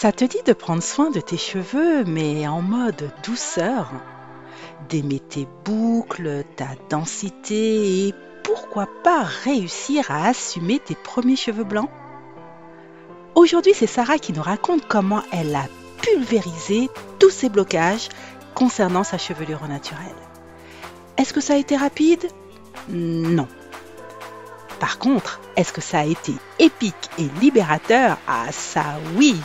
Ça te dit de prendre soin de tes cheveux, mais en mode douceur. D'aimer tes boucles, ta densité et pourquoi pas réussir à assumer tes premiers cheveux blancs? Aujourd'hui, c'est Sarah qui nous raconte comment elle a pulvérisé tous ces blocages concernant sa chevelure naturelle. Est-ce que ça a été rapide? Non. Par contre, est-ce que ça a été épique et libérateur? Ah ça oui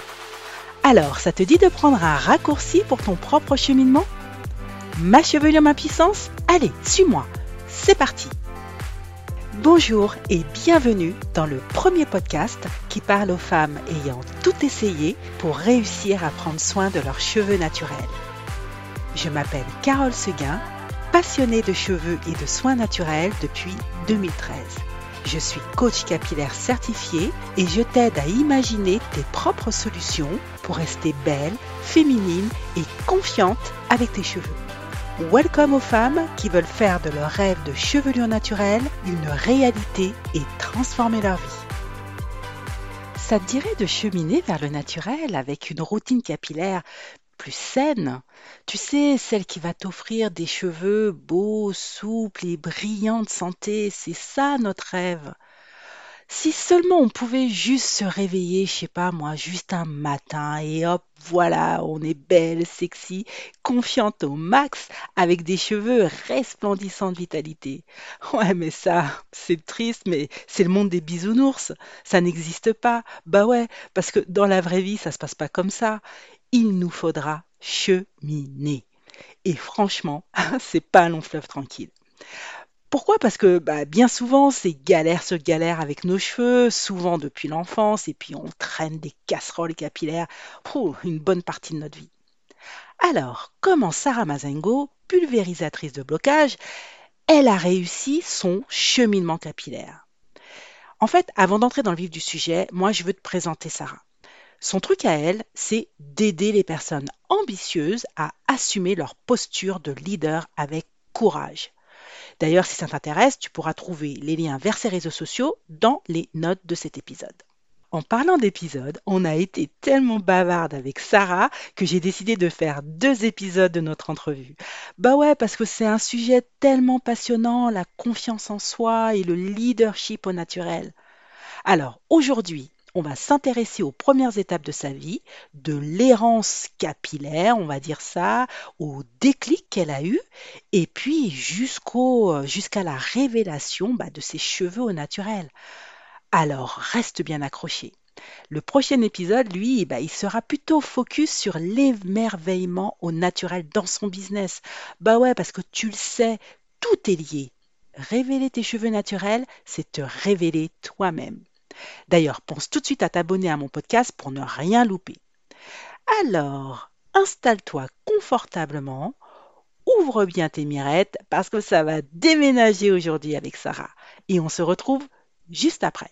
Alors, ça te dit de prendre un raccourci pour ton propre cheminement? Ma chevelure, ma puissance? Allez, suis-moi. C'est parti Bonjour et bienvenue dans le premier podcast qui parle aux femmes ayant tout essayé pour réussir à prendre soin de leurs cheveux naturels. Je m'appelle Carole Seguin, passionnée de cheveux et de soins naturels depuis 2013. Je suis coach capillaire certifié et je t'aide à imaginer tes propres solutions pour rester belle, féminine et confiante avec tes cheveux. Welcome aux femmes qui veulent faire de leur rêve de chevelure naturelle une réalité et transformer leur vie. Ça te dirait de cheminer vers le naturel avec une routine capillaire plus saine, tu sais, celle qui va t'offrir des cheveux beaux, souples et brillants de santé, c'est ça notre rêve. Si seulement on pouvait juste se réveiller, je sais pas moi, juste un matin et hop, voilà, on est belle, sexy, confiante au max, avec des cheveux resplendissants de vitalité. Ouais, mais ça, c'est triste, mais c'est le monde des bisounours. Ça n'existe pas. Bah ouais, parce que dans la vraie vie, ça se passe pas comme ça il nous faudra cheminer. Et franchement, c'est pas un long fleuve tranquille. Pourquoi? Parce que bah, bien souvent, c'est galère sur galère avec nos cheveux, souvent depuis l'enfance, et puis on traîne des casseroles capillaires pour une bonne partie de notre vie. Alors, comment Sarah Mazengo, pulvérisatrice de blocage, elle a réussi son cheminement capillaire? En fait, avant d'entrer dans le vif du sujet, moi je veux te présenter Sarah. Son truc à elle, c'est d'aider les personnes ambitieuses à assumer leur posture de leader avec courage. D'ailleurs, si ça t'intéresse, tu pourras trouver les liens vers ses réseaux sociaux dans les notes de cet épisode. En parlant d'épisodes, on a été tellement bavarde avec Sarah que j'ai décidé de faire deux épisodes de notre entrevue. Bah ouais, parce que c'est un sujet tellement passionnant, la confiance en soi et le leadership au naturel. Alors aujourd'hui, on va s'intéresser aux premières étapes de sa vie, de l'errance capillaire, on va dire ça, au déclic qu'elle a eu, et puis euh, jusqu'à la révélation bah, de ses cheveux au naturel. Alors, reste bien accroché. Le prochain épisode, lui, bah, il sera plutôt focus sur l'émerveillement au naturel dans son business. Bah ouais, parce que tu le sais, tout est lié. Révéler tes cheveux naturels, c'est te révéler toi-même. D'ailleurs, pense tout de suite à t'abonner à mon podcast pour ne rien louper. Alors, installe-toi confortablement, ouvre bien tes mirettes parce que ça va déménager aujourd'hui avec Sarah. Et on se retrouve juste après.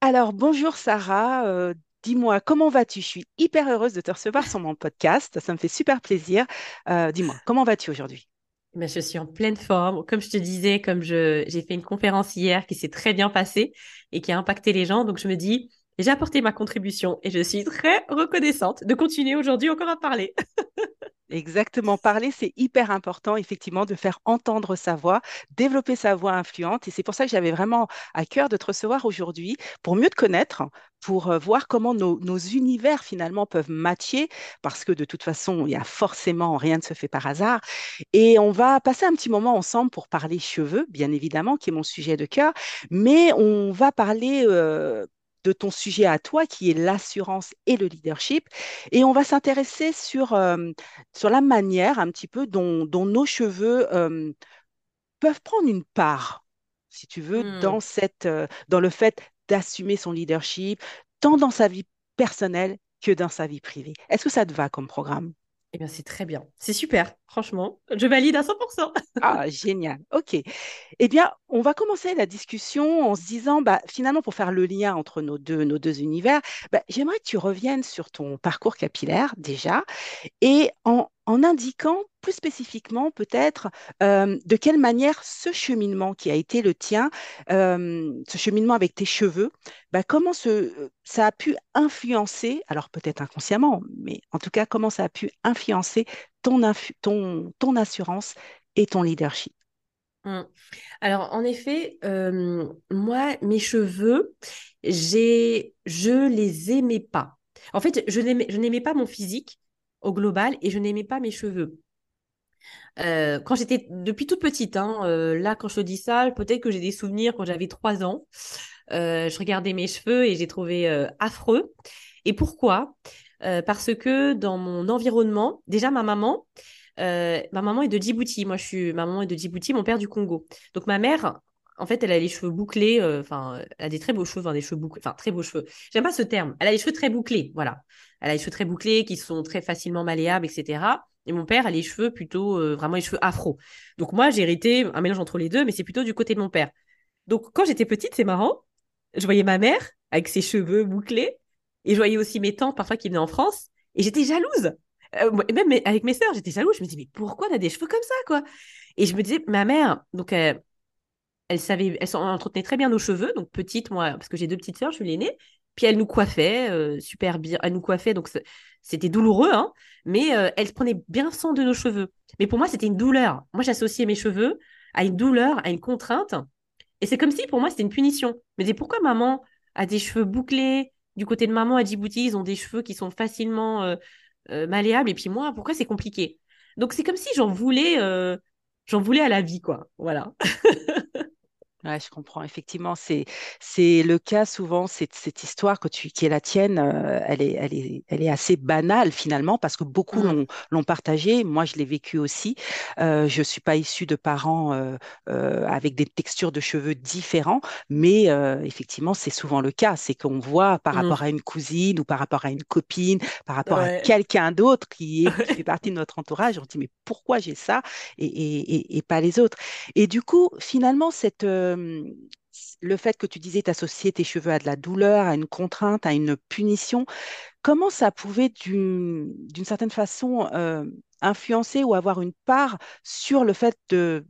Alors, bonjour Sarah. Euh, dis-moi, comment vas-tu? Je suis hyper heureuse de te recevoir sur mon podcast. Ça me fait super plaisir. Euh, dis-moi, comment vas-tu aujourd'hui? Ben, je suis en pleine forme. Comme je te disais, comme j'ai fait une conférence hier qui s'est très bien passée et qui a impacté les gens, donc je me dis, j'ai apporté ma contribution et je suis très reconnaissante de continuer aujourd'hui encore à parler. Exactement, parler, c'est hyper important, effectivement, de faire entendre sa voix, développer sa voix influente. Et c'est pour ça que j'avais vraiment à cœur de te recevoir aujourd'hui, pour mieux te connaître, pour euh, voir comment nos, univers finalement peuvent matcher, parce que de toute façon, il y a forcément, rien ne se fait par hasard. Et on va passer un petit moment ensemble pour parler cheveux, bien évidemment, qui est mon sujet de cœur, mais on va parler... Euh, de ton sujet à toi, qui est l'assurance et le leadership. Et on va s'intéresser sur, euh, sur la manière un petit peu dont, nos cheveux euh, peuvent prendre une part, si tu veux, hmm. dans, cette, euh, dans le fait d'assumer son leadership, tant dans sa vie personnelle que dans sa vie privée. Est-ce que ça te va comme programme? Eh bien, c'est très bien. C'est super. franchement. Je valide à 100%. Ah, génial. OK. Eh bien, on va commencer la discussion en se disant, bah, finalement, pour faire le lien entre nos deux, nos deux univers, bah, j'aimerais que tu reviennes sur ton parcours capillaire déjà et en, en indiquant plus spécifiquement peut-être euh, de quelle manière ce cheminement qui a été le tien, euh, ce cheminement avec tes cheveux, bah, comment ça a pu influencer, alors peut-être inconsciemment, mais en tout cas, comment ça a pu influencer ton, assurance et ton leadership? Mm. Alors, en effet, euh, moi, mes cheveux, j'ai, je les aimais pas. En fait, je n'aimais pas mon physique au global et je n'aimais pas mes cheveux. Euh, quand j'étais depuis toute petite, hein, euh, là, quand je te dis ça, peut-être que j'ai des souvenirs quand j'avais trois ans. Euh, je regardais mes cheveux et j'ai trouvé affreux. Et pourquoi? Parce que dans mon environnement, déjà ma maman, ma maman est de Djibouti. Moi, je suis, ma maman est de Djibouti, mon père du Congo. Donc ma mère, en fait, elle a les cheveux bouclés. Enfin, elle a des très beaux cheveux, enfin, des cheveux bouclés, enfin très beaux cheveux. J'aime pas ce terme. Elle a les cheveux très bouclés, voilà. Elle a les cheveux très bouclés qui sont très facilement malléables, etc. Et mon père a les cheveux plutôt, euh, vraiment les cheveux afro. Donc moi, j'ai hérité un mélange entre les deux, mais c'est plutôt du côté de mon père. Donc quand j'étais petite, c'est marrant, je voyais ma mère avec ses cheveux bouclés, et je voyais aussi mes tantes parfois qui venaient en France, et j'étais jalouse. Euh, même avec mes sœurs, j'étais jalouse. Je me disais, mais pourquoi on a des cheveux comme ça, quoi? Et je me disais, ma mère, donc euh, elle savait, elle entretenait très bien nos cheveux, donc petite, moi, parce que j'ai deux petites sœurs, je suis l'aînée. Puis elle nous coiffait, euh, super bien. Elle nous coiffait, donc c'est- c'était douloureux, hein, mais euh, elle prenait bien soin de nos cheveux. Mais pour moi, c'était une douleur. Moi, j'associais mes cheveux à une douleur, à une contrainte. Et c'est comme si pour moi, c'était une punition. Me disais, pourquoi maman a des cheveux bouclés? Du côté de maman à Djibouti, ils ont des cheveux qui sont facilement euh, malléables. Et puis moi, pourquoi c'est compliqué? Donc c'est comme si j'en voulais, j'en voulais à la vie, quoi. Voilà. Ouais, je comprends. Effectivement, c'est c'est le cas souvent. Cette, cette histoire que tu, qui est la tienne, euh, elle est elle est elle est assez banale finalement parce que beaucoup Mm, l'ont partagée. Moi, je l'ai vécu aussi. Euh, je suis pas issue de parents euh, euh, avec des textures de cheveux différents, mais effectivement, c'est souvent le cas. C'est qu'on voit par mm. rapport à une cousine ou par rapport à une copine, par rapport à quelqu'un d'autre qui est qui fait partie de notre entourage, on se dit mais pourquoi j'ai ça et, et, et, et pas les autres? Et du coup, finalement, cette, euh, le fait que tu disais t'associer tes cheveux à de la douleur, à une contrainte, à une punition, comment ça pouvait d'une certaine façon euh, influencer ou avoir une part sur le fait de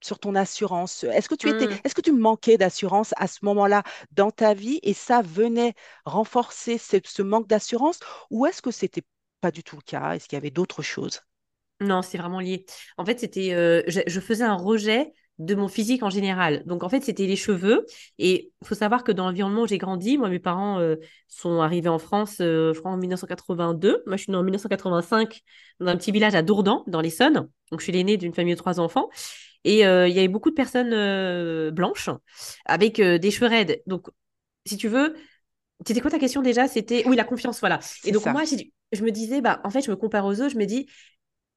sur ton assurance? Est-ce que tu étais, Mm. est-ce que tu manquais d'assurance à ce moment-là dans ta vie et ça venait renforcer ce, ce manque d'assurance ou est-ce que c'était pas du tout le cas? Est-ce qu'il y avait d'autres choses? Non, c'est vraiment lié. En fait, c'était, euh, je, je faisais un rejet de mon physique en général. Donc, en fait, c'était les cheveux. Et il faut savoir que dans l'environnement où j'ai grandi, moi, mes parents euh, sont arrivés en France, euh, je crois, en 1982. Moi, je suis née en 1985 dans un petit village à Dourdan, dans l'Essonne. Donc, je suis l'aînée d'une famille de trois enfants. Et euh, il y avait beaucoup de personnes blanches avec des cheveux raides. Donc, si tu veux, c'était quoi ta question déjà? C'était, oui, la confiance, voilà. Et donc, ça. moi, je me disais, bah, en fait, je me compare aux autres, je me dis,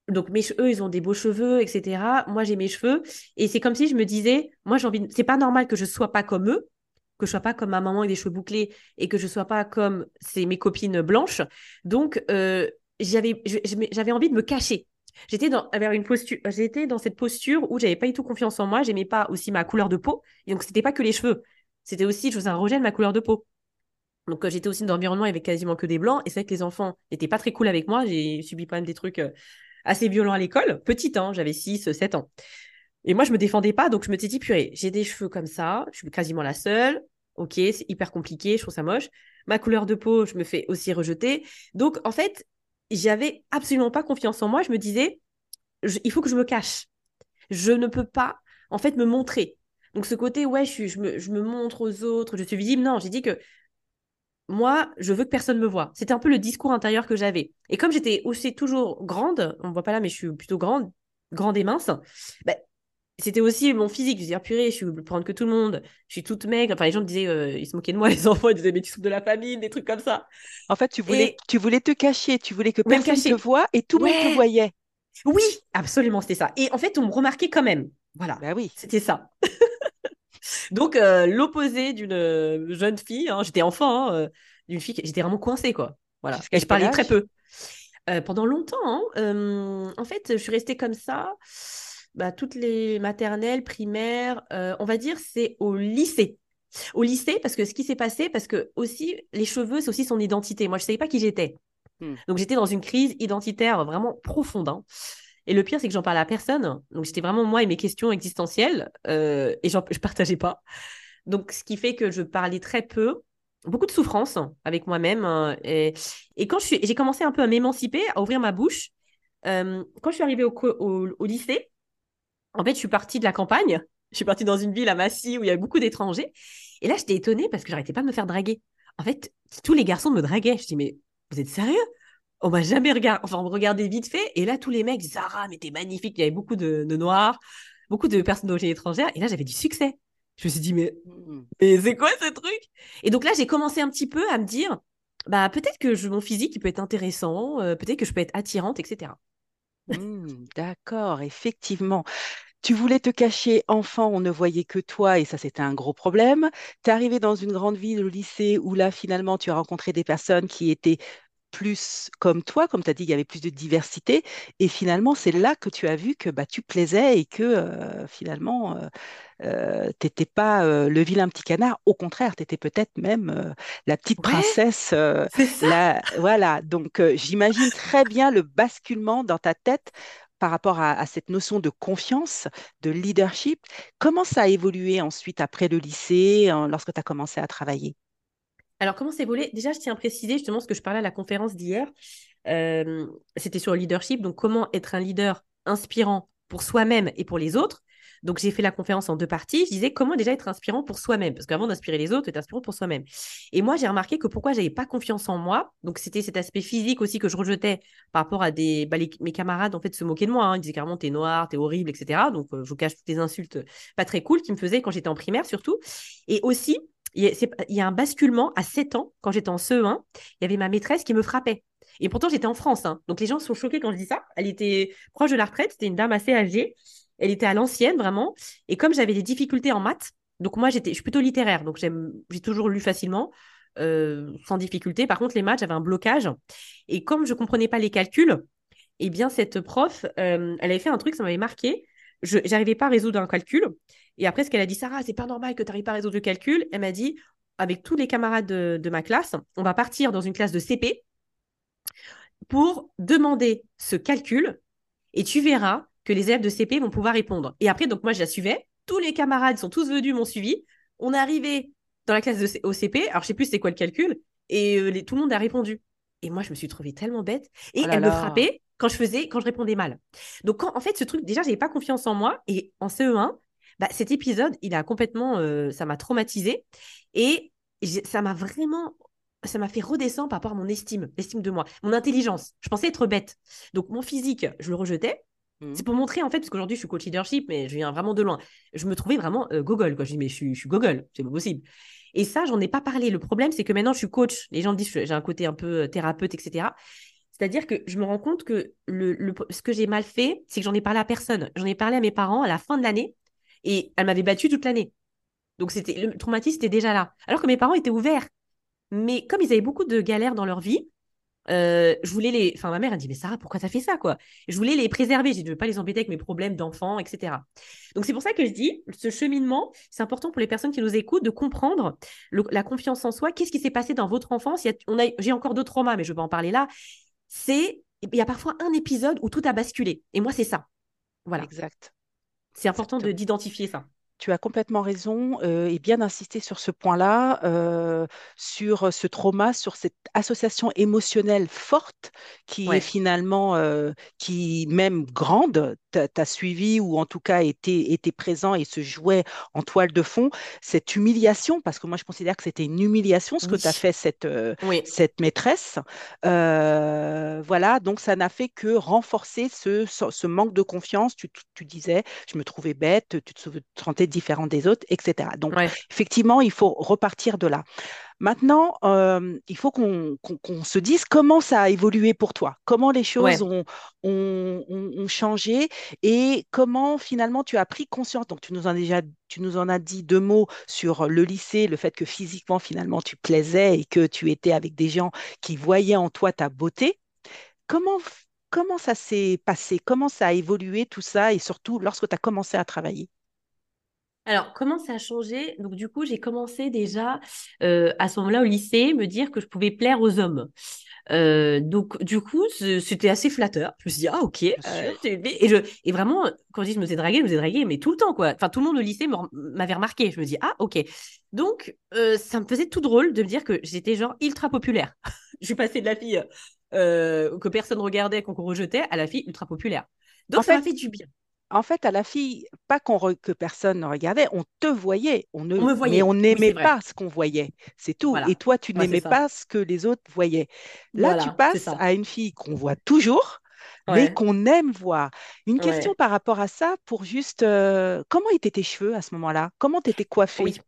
donc mes eux, ils ont des beaux cheveux, etc. Moi, j'ai mes cheveux. Et c'est comme si je me disais, moi, j'ai envie c'est pas normal que je sois pas comme eux, que je sois pas comme ma maman avec des cheveux bouclés et que je sois pas comme c'est mes copines blanches. Donc, euh, j'avais, j'avais envie de me cacher. J'étais dans, vers une posture, j'étais dans cette posture où j'avais pas du tout confiance en moi. J'aimais pas aussi ma couleur de peau. Et donc, c'était pas que les cheveux. C'était aussi, je faisais un rejet de ma couleur de peau. Donc, euh, j'étais aussi dans un environnement avec quasiment que des blancs. Et c'est vrai que les enfants n'étaient pas très cool avec moi. J'ai subi quand même des trucs euh, assez violents à l'école. Petite, hein, j'avais 6, 7 ans. Et moi, je me défendais pas. Donc, je me suis dit, purée, j'ai des cheveux comme ça. Je suis quasiment la seule. Ok, c'est hyper compliqué. Je trouve ça moche. Ma couleur de peau, je me fais aussi rejeter. Donc, en fait, j'avais absolument pas confiance en moi. Je me disais, il faut que je me cache. Je ne peux pas, en fait, me montrer. Donc, ce côté, ouais, je me, je me montre aux autres, je suis visible. Non, j'ai dit que moi, je veux que personne me voie. C'était un peu le discours intérieur que j'avais. Et comme j'étais aussi toujours grande, on me voit pas là, mais je suis plutôt grande, grande et mince, ben, c'était aussi mon physique. Je disais, ah, purée, je suis plus grande que tout le monde, je suis toute maigre. Enfin, les gens me disaient, euh, ils se moquaient de moi, les enfants, ils disaient, mais tu souffres de la famine, des trucs comme ça. En fait, tu voulais, Et tu voulais te cacher, tu voulais que personne te voie et tout le monde te voyait. oui, absolument, c'était ça. Et en fait, on me remarquait quand même. Voilà, Ben oui. c'était ça. Donc, euh, l'opposé d'une euh, jeune fille, hein, j'étais enfant, hein, euh, d'une fille, j'étais vraiment coincée, quoi. Voilà. Et je parlais très peu. Euh, pendant longtemps, hein, euh, en fait, je suis restée comme ça. Bah, toutes les maternelles, primaires, on va dire, c'est au lycée. Au lycée, parce que ce qui s'est passé, parce que aussi, les cheveux, c'est aussi son identité. Moi, je ne savais pas qui j'étais. Hmm. Donc, j'étais dans une crise identitaire vraiment profonde. hein. Et le pire, c'est que j'en parlais à personne. Donc, j'étais vraiment moi et mes questions existentielles. euh, et je partageais pas. Donc, ce qui fait que je parlais très peu. Beaucoup de souffrance avec moi-même. hein, et, et quand j'ai commencé un peu à m'émanciper, à ouvrir ma bouche, euh, quand je suis arrivée au, au lycée, en fait, je suis partie de la campagne. Je suis partie dans une ville à Massy où il y avait beaucoup d'étrangers. Et là, j'étais étonnée parce que j'arrêtais pas de me faire draguer. En fait, tous les garçons me draguaient. Je dis, mais vous êtes sérieux? On m'a jamais regardé. Enfin, on me regardait vite fait. Et là, tous les mecs, Zara, mais t'es magnifique. Il y avait beaucoup de, de noirs, beaucoup de personnes d'origine étrangère. Et là, j'avais du succès. Je me suis dit, mais, mais c'est quoi ce truc? Et donc là, j'ai commencé un petit peu à me dire, bah, peut-être que je- mon physique, il peut être intéressant, euh, peut-être que je peux être attirante, etc. Hmm, d'accord, effectivement. Tu voulais te cacher enfant, on ne voyait que toi et ça c'était un gros problème. Tu es arrivé dans une grande ville, au lycée, où là finalement tu as rencontré des personnes qui étaient plus comme toi, comme tu as dit, il y avait plus de diversité. Et finalement, c'est là que tu as vu que bah, tu plaisais et que euh, finalement, tu n'étais pas euh, le vilain petit canard. Au contraire, tu étais peut-être même euh, la petite Ouais, princesse. euh, c'est ça. la... Voilà, donc euh, j'imagine très bien le basculement dans ta tête par rapport à, à cette notion de confiance, de leadership. Comment ça a évolué ensuite après le lycée, euh, lorsque tu as commencé à travailler? Alors, comment c'est volé? Déjà, je tiens à préciser justement ce que je parlais à la conférence d'hier. Euh, c'était sur le leadership. Donc, comment être un leader inspirant pour soi-même et pour les autres. Donc, j'ai fait la conférence en deux parties. Je disais comment déjà être inspirant pour soi-même. Parce qu'avant d'inspirer les autres, être inspirant pour soi-même. Et moi, j'ai remarqué que pourquoi j'avais pas confiance en moi. Donc, c'était cet aspect physique aussi que je rejetais par rapport à des. bah, mes camarades, en fait, se moquaient de moi. hein. Ils disaient carrément, t'es noir, t'es horrible, etc. Donc, euh, je vous cache toutes les insultes pas très cool qu'ils me faisaient quand j'étais en primaire, surtout. Et aussi, il y, a, un basculement à 7 ans, quand j'étais en CE1, il y avait ma maîtresse qui me frappait. Et pourtant, j'étais en France. hein. Donc, les gens sont choqués quand je dis ça. Elle était proche de la retraite. C'était une dame assez âgée. Elle était à l'ancienne, vraiment. Et comme j'avais des difficultés en maths, donc moi, j'étais, je suis plutôt littéraire. Donc, j'ai toujours lu facilement, euh, sans difficulté. Par contre, les maths, j'avais un blocage. Et comme je comprenais pas les calculs, eh bien, cette prof, euh, elle avait fait un truc, ça m'avait marqué. Je n'arrivais pas à résoudre un calcul. Et après, ce qu'elle a dit, Sarah, c'est pas normal que tu n'arrives pas à résoudre le calcul. Elle m'a dit, avec tous les camarades de, de ma classe, on va partir dans une classe de CP pour demander ce calcul et tu verras que les élèves de CP vont pouvoir répondre. Et après, donc moi, je la suivais. Tous les camarades sont tous venus, m'ont suivi. On est arrivé dans la classe de, au CP. Alors, je sais plus c'est quoi le calcul. Et euh, les- tout le monde a répondu. Et moi, je me suis trouvée tellement bête. Et Oh là elle me frappait quand je faisais, quand je répondais mal. Donc, quand, en fait, ce truc, déjà, j'avais pas confiance en moi. Et en CE1, bah, cet épisode, il a complètement, euh, ça m'a traumatisée. Et ça m'a vraiment, ça m'a fait redescendre par rapport à mon estime, l'estime de moi, mon intelligence. Je pensais être bête. Donc, mon physique, je le rejetais. Hmm. C'est pour montrer, en fait, parce qu'aujourd'hui, je suis coach leadership, mais je viens vraiment de loin. Je me trouvais vraiment euh, gogol, quoi. Je dis, mais je suis, je suis gogol, c'est pas possible. Et ça, j'en ai pas parlé. Le problème, c'est que maintenant, je suis coach. Les gens me disent que j'ai un côté un peu euh, thérapeute, etc. C'est-à-dire que je me rends compte que le, ce que j'ai mal fait, c'est que j'en ai parlé à personne. J'en ai parlé à mes parents à la fin de l'année et elle m'avait battu toute l'année. Donc, c'était, le traumatisme était déjà là. Alors que mes parents étaient ouverts. Mais comme ils avaient beaucoup de galères dans leur vie, euh, je voulais les. Enfin, ma mère a dit, mais Sarah, pourquoi t'as fait ça, quoi? Je voulais les préserver. Je ne veux pas les embêter avec mes problèmes d'enfants, etc. Donc, c'est pour ça que je dis, ce cheminement, c'est important pour les personnes qui nous écoutent de comprendre la confiance en soi. Qu'est-ce qui s'est passé dans votre enfance? J'ai encore d'autres traumas, mais je vais pas en parler là. C'est. Il y a parfois un épisode où tout a basculé. Et moi, c'est ça. Voilà. Exact. C'est important de- d'identifier ça. Tu as complètement raison euh, et bien d'insister sur ce point-là, euh, sur ce trauma, sur cette association émotionnelle forte qui est finalement, euh, qui même grande, t'a suivi ou en tout cas était, était présent et se jouait en toile de fond. Cette humiliation, parce que moi je considère que c'était une humiliation ce que tu as fait cette, euh, Oui. cette maîtresse. Euh, voilà, donc ça n'a fait que renforcer ce, ce, manque de confiance. Tu, tu disais, je me trouvais bête, tu te sentais différent des autres, etc. Donc, Ouais. effectivement, il faut repartir de là. Maintenant, euh, il faut qu'on se dise comment ça a évolué pour toi, comment les choses Ouais. ont, ont, ont- ont changé et comment finalement tu as pris conscience. Donc, tu nous en as déjà, tu nous en as dit deux mots sur le lycée, le fait que physiquement, finalement, tu plaisais et que tu étais avec des gens qui voyaient en toi ta beauté. comment, comment ça s'est passé? Comment ça a évolué tout ça et surtout lorsque tu as commencé à travailler? Alors, comment ça a changé? Donc, du coup, j'ai commencé déjà euh, à ce moment-là au lycée, me dire que je pouvais plaire aux hommes. Euh, donc, du coup, c'était assez flatteur. Je me suis dit, ah, ok. Euh, et, je, et vraiment, quand je dis je me faisais draguer, je me faisais draguer, mais tout le temps, quoi. Enfin, tout le monde au lycée m'avait remarqué. Je me dis, ah, ok. Donc, ça me faisait tout drôle de me dire que j'étais genre ultra populaire. Je suis passée de la fille que personne regardait, qu'on rejetait, à la fille ultra populaire. Donc, ça m'a fait du bien. En fait, à la fille, pas qu'on re- que personne ne regardait, on te voyait, on On ne, me mais on voyait. Oui, n'aimait pas ce qu'on voyait, c'est tout. Et toi, tu Ouais, n'aimais pas ce que les autres voyaient. Là, tu Voilà, passes à une fille qu'on voit toujours, mais Ouais, qu'on aime voir. Une question ouais. par rapport à ça, pour juste, euh, comment étaient tes cheveux à ce moment-là? Comment t'étais coiffée? Oui.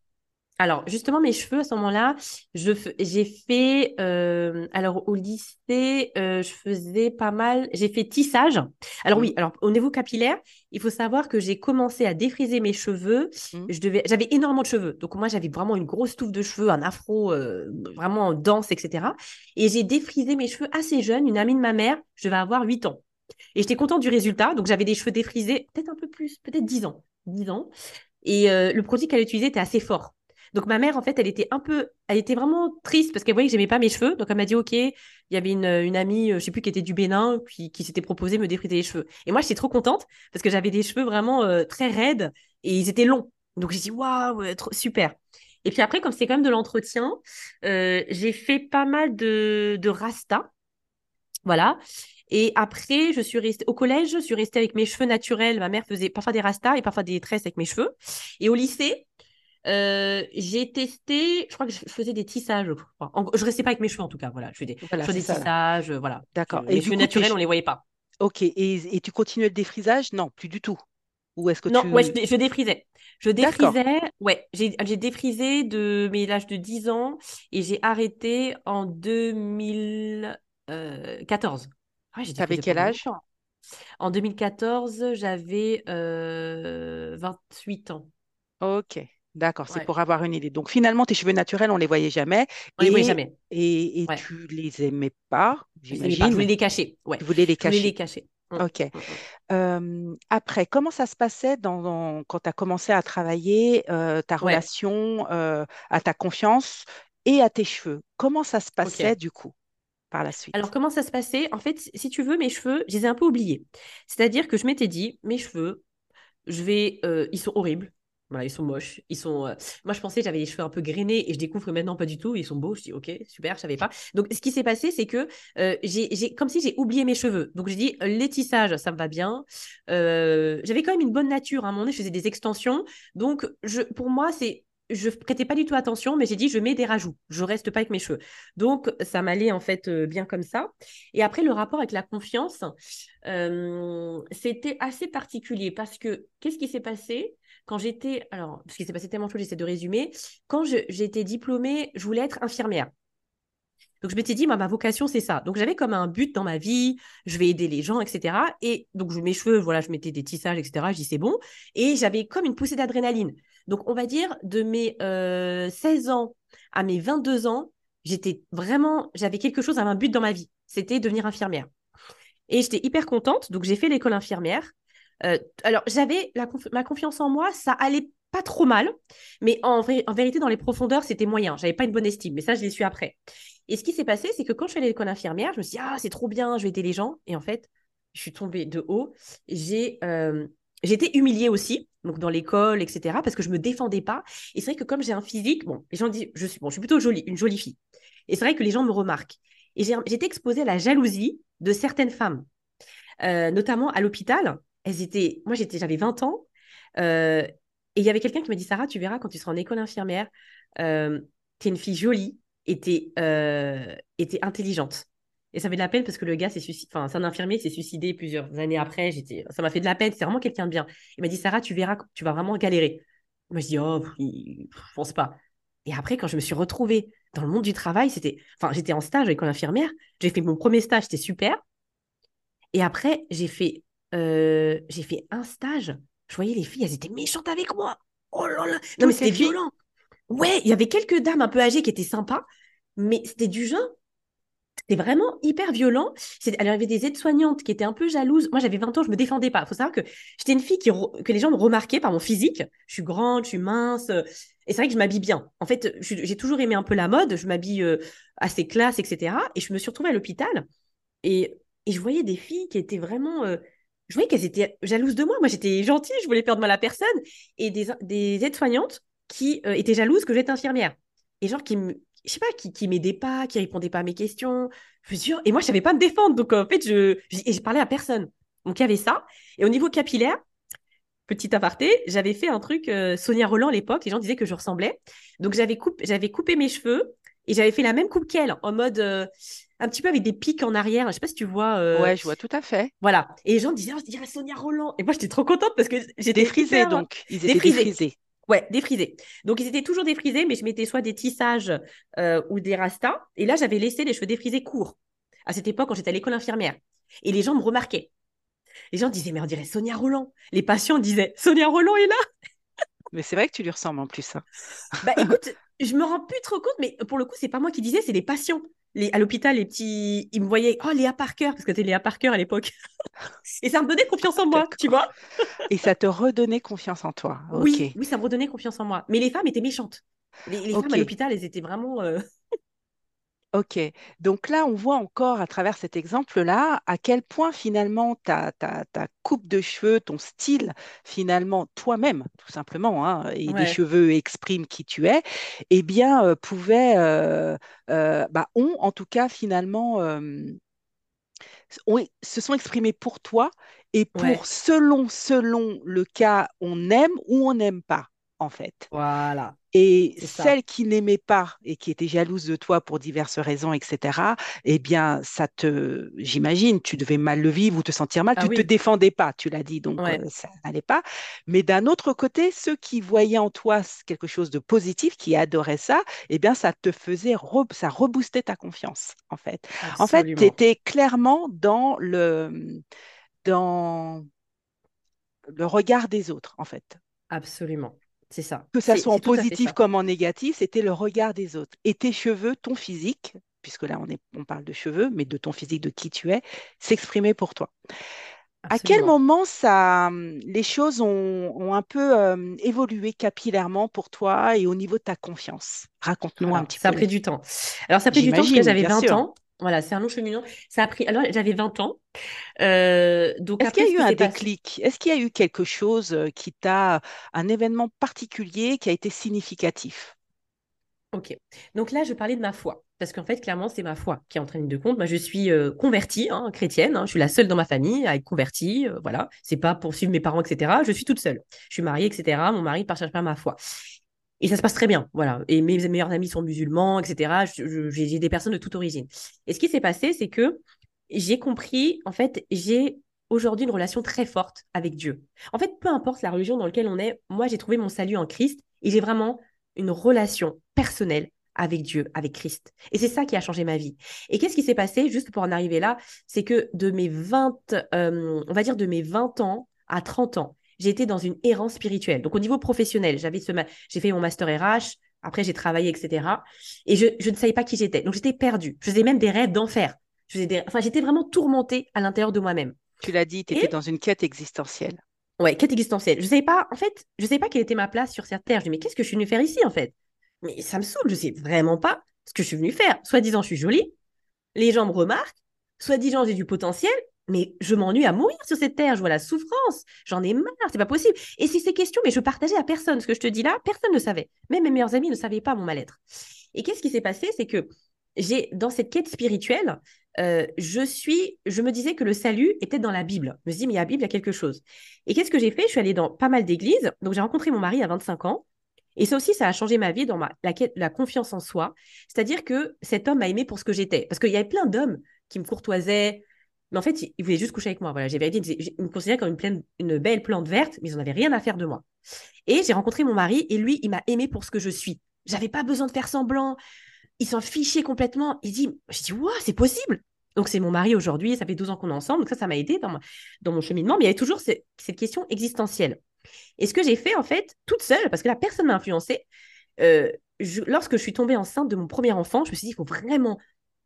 Alors, justement, mes cheveux, à ce moment-là, j'ai fait, euh, alors au lycée, euh, je faisais pas mal, j'ai fait tissage. Alors oui, alors au niveau capillaire, il faut savoir que j'ai commencé à défriser mes cheveux. Je devais, j'avais énormément de cheveux. Donc moi, j'avais vraiment une grosse touffe de cheveux, un afro euh, vraiment dense, etc. Et j'ai défrisé mes cheveux assez jeune. Une amie de ma mère, je vais avoir 8 ans. Et j'étais contente du résultat. Donc j'avais des cheveux défrisés, peut-être un peu plus, peut-être 10 ans. 10 ans. Et euh, le produit qu'elle utilisait était assez fort. Donc ma mère, en fait, elle était un peu, elle était vraiment triste parce qu'elle voyait que j'aimais pas mes cheveux. Donc elle m'a dit, OK, il y avait une, une amie, euh, je sais plus, qui était du Bénin, puis qui s'était proposé de me défriser les cheveux. Et moi, j'étais trop contente parce que j'avais des cheveux vraiment euh, très raides et ils étaient longs. Donc j'ai dit, waouh, trop- super. Et puis après, comme c'est quand même de l'entretien, euh, j'ai fait pas mal de, de rasta. Voilà. Et après, je suis restée au collège, je suis restée avec mes cheveux naturels. Ma mère faisait parfois des rastas et parfois des tresses avec mes cheveux. Et au lycée, euh, j'ai testé, je crois que je faisais des tissages, je crois. En- je restais pas avec mes cheveux en tout cas, voilà. Je fais des, je Voilà, fais c'est des ça là. tissages, euh, voilà. D'accord. Et du cheveux coup, naturels, on les voyait pas. ok. Et, et tu continuais le défrisage? Non, plus du tout. Ou est-ce que Non, ouais, je, tu... dé- je défrisais. Je défrisais, ouais, j'ai défrisé de mes l'âge de 10 ans et j'ai arrêté en 2014. Ouais, j'ai T'avais défrisé quel âge? En 2014, j'avais euh, 28 ans. Ok, d'accord, c'est Ouais, pour avoir une idée. Donc finalement, tes cheveux naturels, on les voyait jamais on les voyait et, jamais. et, et Ouais, tu les aimais pas, je pas. Je voulais j'imagine. les cacher. Ouais, Tu voulais les je voulais les cacher. cacher. Mm, Ok. mm, mm. Euh, après, comment ça se passait dans, dans- quand tu as commencé à travailler, euh, ta relation euh, à ta confiance et à tes cheveux? Comment ça se passait du coup par la Alors, suite? comment ça se passait? En fait, si tu veux, mes cheveux, je les ai un peu oubliés. C'est-à-dire que je m'étais dit, mes cheveux, je vais, euh, ils sont horribles. Ils sont moches. Ils sont. euh, Moi, je pensais que j'avais les cheveux un peu grainés et je découvre que maintenant pas du tout. Ils sont beaux. Je dis ok, super, je savais pas. Donc, ce qui s'est passé, c'est que euh, j'ai, comme si j'ai oublié mes cheveux. Donc, j'ai dit les tissages, ça me va bien. Euh, j'avais quand même une bonne nature. À un moment donné, je faisais des extensions. Donc, je, pour moi, c'est je prêtais pas du tout attention, mais j'ai dit je mets des rajouts. Je reste pas avec mes cheveux. Donc, ça m'allait en fait bien comme ça. Et après, le rapport avec la confiance, c'était assez particulier parce que qu'est-ce qui s'est passé? Quand j'étais, alors, parce qu'il s'est passé tellement de choses, j'essaie de résumer. Quand j'étais diplômée, je voulais être infirmière. Donc, je m'étais dit, ma vocation, c'est ça. Donc, j'avais comme un but dans ma vie, je vais aider les gens, etc. Et donc, je- mes cheveux, voilà, je mettais des tissages, etc. Je dis, c'est bon. Et j'avais comme une poussée d'adrénaline. Donc, on va dire, de mes euh, 16 ans à mes 22 ans, j'étais vraiment, j'avais quelque chose, un but dans ma vie. C'était devenir infirmière. Et j'étais hyper contente. Donc, j'ai fait l'école infirmière. Euh, alors, j'avais ma confiance en moi, ça allait pas trop mal. Mais en, vérité, dans les profondeurs, c'était moyen. J'avais pas une bonne estime. Mais ça, je l'ai su après. Et ce qui s'est passé, c'est que quand je suis allée à l'école infirmière, je me suis dit, ah, c'est trop bien, je vais aider les gens. Et en fait, je suis tombée de haut. J'ai euh, été humiliée aussi, donc dans l'école, etc., parce que je me défendais pas. Et c'est vrai que comme j'ai un physique, bon, les gens disent, je suis, bon, je suis plutôt jolie, une jolie fille. Et c'est vrai que les gens me remarquent. Et été exposée à la jalousie de certaines femmes, euh, notamment à l'hôpital. Elles étaient, moi j'étais, j'avais 20 ans, euh, et il y avait quelqu'un qui m'a dit, Sarah, tu verras quand tu seras en école infirmière, euh, t'es une fille jolie et t'es euh, intelligente. Et ça fait de la peine parce que le gars, s'est suicidé, enfin, c'est un infirmier, s'est suicidé plusieurs années après. J'étais, ça m'a fait de la peine. C'est vraiment quelqu'un de bien. Il m'a dit, Sarah, tu verras, tu vas vraiment galérer. Moi, je dis, oh, je pense pas. Et après, quand je me suis retrouvée dans le monde du travail, c'était, enfin, j'étais en stage avec une infirmière. J'ai fait mon premier stage, c'était super. Et après, j'ai fait, euh, j'ai fait un stage. Je voyais les filles, elles étaient méchantes avec moi. Oh là là. Non, mais c'était violent. Ouais, il y avait quelques dames un peu âgées qui étaient sympas, mais c'était du genre, c'était vraiment hyper violent. Alors, il y avait des aides-soignantes qui étaient un peu jalouses. Moi, j'avais 20 ans, je me défendais pas. Il faut savoir que j'étais une fille qui que les gens me remarquaient par mon physique. Je suis grande, je suis mince. Et c'est vrai que je m'habille bien. En fait, j'ai toujours aimé un peu la mode. Je m'habille euh, assez classe, etc. Et je me suis retrouvée à l'hôpital. Et, et, je voyais des filles qui étaient vraiment... Euh, je voyais qu'elles étaient jalouses de moi. Moi, j'étais gentille, je voulais perdre mal à personne. Et des, des aides-soignantes qui euh, étaient jalouses que j'étais infirmière. Et genre qui me, je sais pas, qui, qui pas, qui répondait pas à mes questions. Et moi, je savais pas me défendre. Donc, en fait, je, et je parlais à personne. Donc, il y avait ça. Et au niveau capillaire, petit aparté, j'avais fait un truc, euh, Sonia Roland à l'époque, les gens disaient que je ressemblais. Donc, j'avais coupé, j'avais coupé mes cheveux et j'avais fait la même coupe qu'elle, en mode euh, un petit peu avec des pics en arrière. Je sais pas si tu vois. Euh, ouais, je vois tout à fait. Voilà. Et les gens disaient, oh, je dirais Sonia Roland. Et moi, j'étais trop contente parce que j'étais défrisée, donc. Ils étaient défrisés. Ouais, défrisés. Donc, ils étaient toujours défrisés, mais je mettais soit des tissages euh, ou des rastas. Et là, j'avais laissé les cheveux défrisés courts. À cette époque, quand j'étais à l'école infirmière. Et les gens me remarquaient. Les gens disaient, mais on dirait Sonia Roland. Les patients disaient, Sonia Roland est là. Mais c'est vrai que tu lui ressembles en plus. Hein. Bah écoute, je me rends plus trop compte, mais pour le coup, c'est pas moi qui disais, c'est les patients. Les, à l'hôpital, les petits, ils me voyaient, oh Léa Parker, parce que c'était Léa Parker à l'époque. Et ça me donnait confiance en moi, tu vois. Et ça te redonnait confiance en toi. Oui, oui, ça me redonnait confiance en moi. Mais les femmes étaient méchantes. Les, femmes à l'hôpital, elles étaient vraiment. Euh, Ok, donc là, on voit encore à travers cet exemple-là à quel point finalement ta, ta, coupe de cheveux, ton style, finalement, toi-même, tout simplement, hein, et des cheveux expriment qui tu es, eh bien, euh, pouvaient, euh, bah, ont en tout cas finalement, se sont exprimés pour toi et pour selon, selon le cas, on aime ou on n'aime pas, en fait. Voilà. Et celle qui n'aimait pas et qui était jalouse de toi pour diverses raisons, etc., eh bien, ça te, j'imagine, tu devais mal le vivre ou te sentir mal. Ah tu ne te défendais pas, tu l'as dit, donc euh, ça n'allait pas. Mais d'un autre côté, ceux qui voyaient en toi quelque chose de positif, qui adoraient ça, eh bien, ça te faisait, ça reboostait ta confiance, en fait. En fait, tu étais clairement dans le, dans le regard des autres, en fait. Absolument. C'est ça. Que ça soit en positif comme en négatif, c'était le regard des autres. Et tes cheveux, ton physique, puisque là on, est, on parle de cheveux, mais de ton physique, de qui tu es, s'exprimer pour toi. À quel moment ça, les choses ont, un peu euh, évolué capillairement pour toi et au niveau de ta confiance? Raconte-nous un petit peu. Ça a pris du temps. Alors, ça a pris du temps parce que j'avais 20 ans. Voilà, c'est un long cheminement. Ça a pris. Alors, j'avais 20 ans. Euh, donc Est-ce qu'il y a eu un déclic? Est-ce qu'il y a eu quelque chose euh, qui t'a, un événement particulier qui a été significatif? Ok. Donc là, je parlais de ma foi. Parce qu'en fait, clairement, c'est ma foi qui est en train de compte. Moi, je suis euh, convertie, hein, chrétienne. Hein. Je suis la seule dans ma famille à être convertie. voilà. C'est pas pour suivre mes parents, etc. Je suis toute seule. Je suis mariée, etc. Mon mari ne partage pas ma foi. Et ça se passe très bien, voilà. Et mes meilleurs amis sont musulmans, etc. J'ai des personnes de toute origine. Et ce qui s'est passé, c'est que j'ai compris, en fait, j'ai aujourd'hui une relation très forte avec Dieu. En fait, peu importe la religion dans laquelle on est, moi, j'ai trouvé mon salut en Christ et j'ai vraiment une relation personnelle avec Dieu, avec Christ. Et c'est ça qui a changé ma vie. Et qu'est-ce qui s'est passé, juste pour en arriver là, c'est que de mes 20, euh, on va dire de mes 20 ans à 30 ans, été dans une errance spirituelle. Donc au niveau professionnel, j'avais ce j'ai fait mon master RH, après j'ai travaillé, etc. Et je, je ne savais pas qui j'étais. Donc j'étais perdue. Je faisais même des rêves d'enfer. Je faisais des... Enfin, j'étais vraiment tourmentée à l'intérieur de moi-même. Tu l'as dit, tu étais dans une quête existentielle. Ouais, quête existentielle. Je ne savais pas, en fait, je ne savais pas quelle était ma place sur cette terre. Je me dis, mais qu'est-ce que je suis venue faire ici, en fait? Mais ça me saoule, je ne sais vraiment pas ce que je suis venue faire. Soit disant, je suis jolie, les gens me remarquent, soit disant, j'ai du potentiel, mais je m'ennuie à mourir sur cette terre, je vois la souffrance, j'en ai marre, c'est pas possible. Et c'est ces questions, mais je partageais à personne. Ce que je te dis là, personne ne savait. Même mes meilleurs amis ne savaient pas mon mal-être. Et qu'est-ce qui s'est passé? C'est que j'ai, dans cette quête spirituelle, euh, je suis, je me disais que le salut était dans la Bible. Je me dis, mais la Bible, il y a quelque chose. Et qu'est-ce que j'ai fait? Je suis allée dans pas mal d'églises. Donc, j'ai rencontré mon mari à 25 ans. Et ça aussi, ça a changé ma vie dans ma, la, la confiance en soi. C'est-à-dire que cet homme m'a aimé pour ce que j'étais. Parce qu'il y avait plein d'hommes qui me courtoisaient, mais en fait, ils voulaient juste coucher avec moi. Voilà, j'ai vérifié, ils me considéraient comme une, belle plante verte, mais ils n'en avaient rien à faire de moi. Et j'ai rencontré mon mari et lui, il m'a aimé pour ce que je suis. J'avais pas besoin de faire semblant. Il s'en fichait complètement. Il dit, je dis, waouh, c'est possible. Donc, c'est mon mari aujourd'hui, ça fait 12 ans qu'on est ensemble. Donc, ça, ça m'a aidé dans, dans mon cheminement. Mais il y avait toujours cette, question existentielle. Et ce que j'ai fait, en fait, toute seule, parce que la personne m'a influencée, euh, lorsque je suis tombée enceinte de mon premier enfant, je me suis dit, il faut vraiment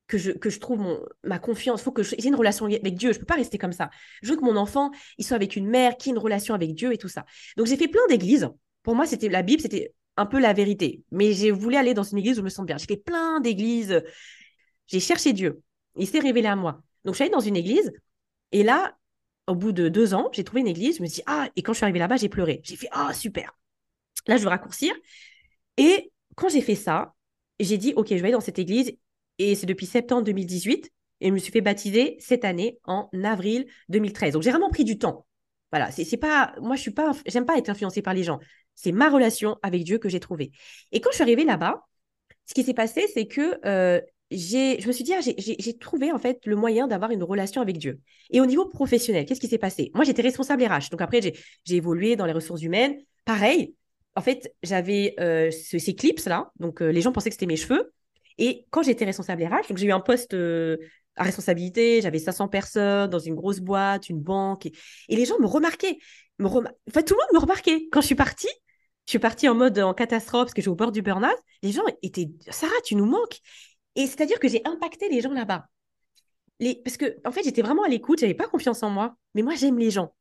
que je, que je trouve mon, ma confiance, faut que j'ai une relation avec Dieu. Je ne peux pas rester comme ça. Je veux que mon enfant, il soit avec une mère qui ait une relation avec Dieu et tout ça. Donc, j'ai fait plein d'églises. Pour moi, c'était la Bible, c'était un peu la vérité. Mais j'ai voulu aller dans une église où je me sens bien. J'ai fait plein d'églises. J'ai cherché Dieu. Il s'est révélé à moi. Donc, je suis allée dans une église. Et là, au bout de deux ans, j'ai trouvé une église. Je me suis dit, ah, et quand je suis arrivée là-bas, j'ai pleuré. J'ai fait, ah, super. Là, je veux raccourcir. Et quand j'ai fait ça, j'ai dit, OK, je vais aller dans cette église et c'est depuis septembre 2018 et je me suis fait baptiser cette année en avril 2013. Donc j'ai vraiment pris du temps. Voilà, c'est pas moi je suis pas j'aime pas être influencée par les gens. C'est ma relation avec Dieu que j'ai trouvée. Et quand je suis arrivée là-bas, ce qui s'est passé c'est que euh, je me suis dit ah, j'ai trouvé en fait le moyen d'avoir une relation avec Dieu. Et au niveau professionnel, qu'est-ce qui s'est passé? Moi j'étais responsable RH. Donc après j'ai évolué dans les ressources humaines. Pareil, en fait, j'avais euh, ces clips là, donc euh, les gens pensaient que c'était mes cheveux. Et quand j'étais responsable RH, donc j'ai eu un poste euh, à responsabilité, j'avais 500 personnes dans une grosse boîte, une banque, et, les gens me remarquaient. Enfin, tout le monde me remarquait. Quand je suis partie, je suis partie en mode en catastrophe parce que j'ai au bord du burn-out. Les gens étaient Sarah, tu nous manques. Et c'est-à-dire que j'ai impacté les gens là-bas. Parce que, en fait, j'étais vraiment à l'écoute, j'avais pas confiance en moi, mais moi, j'aime les gens.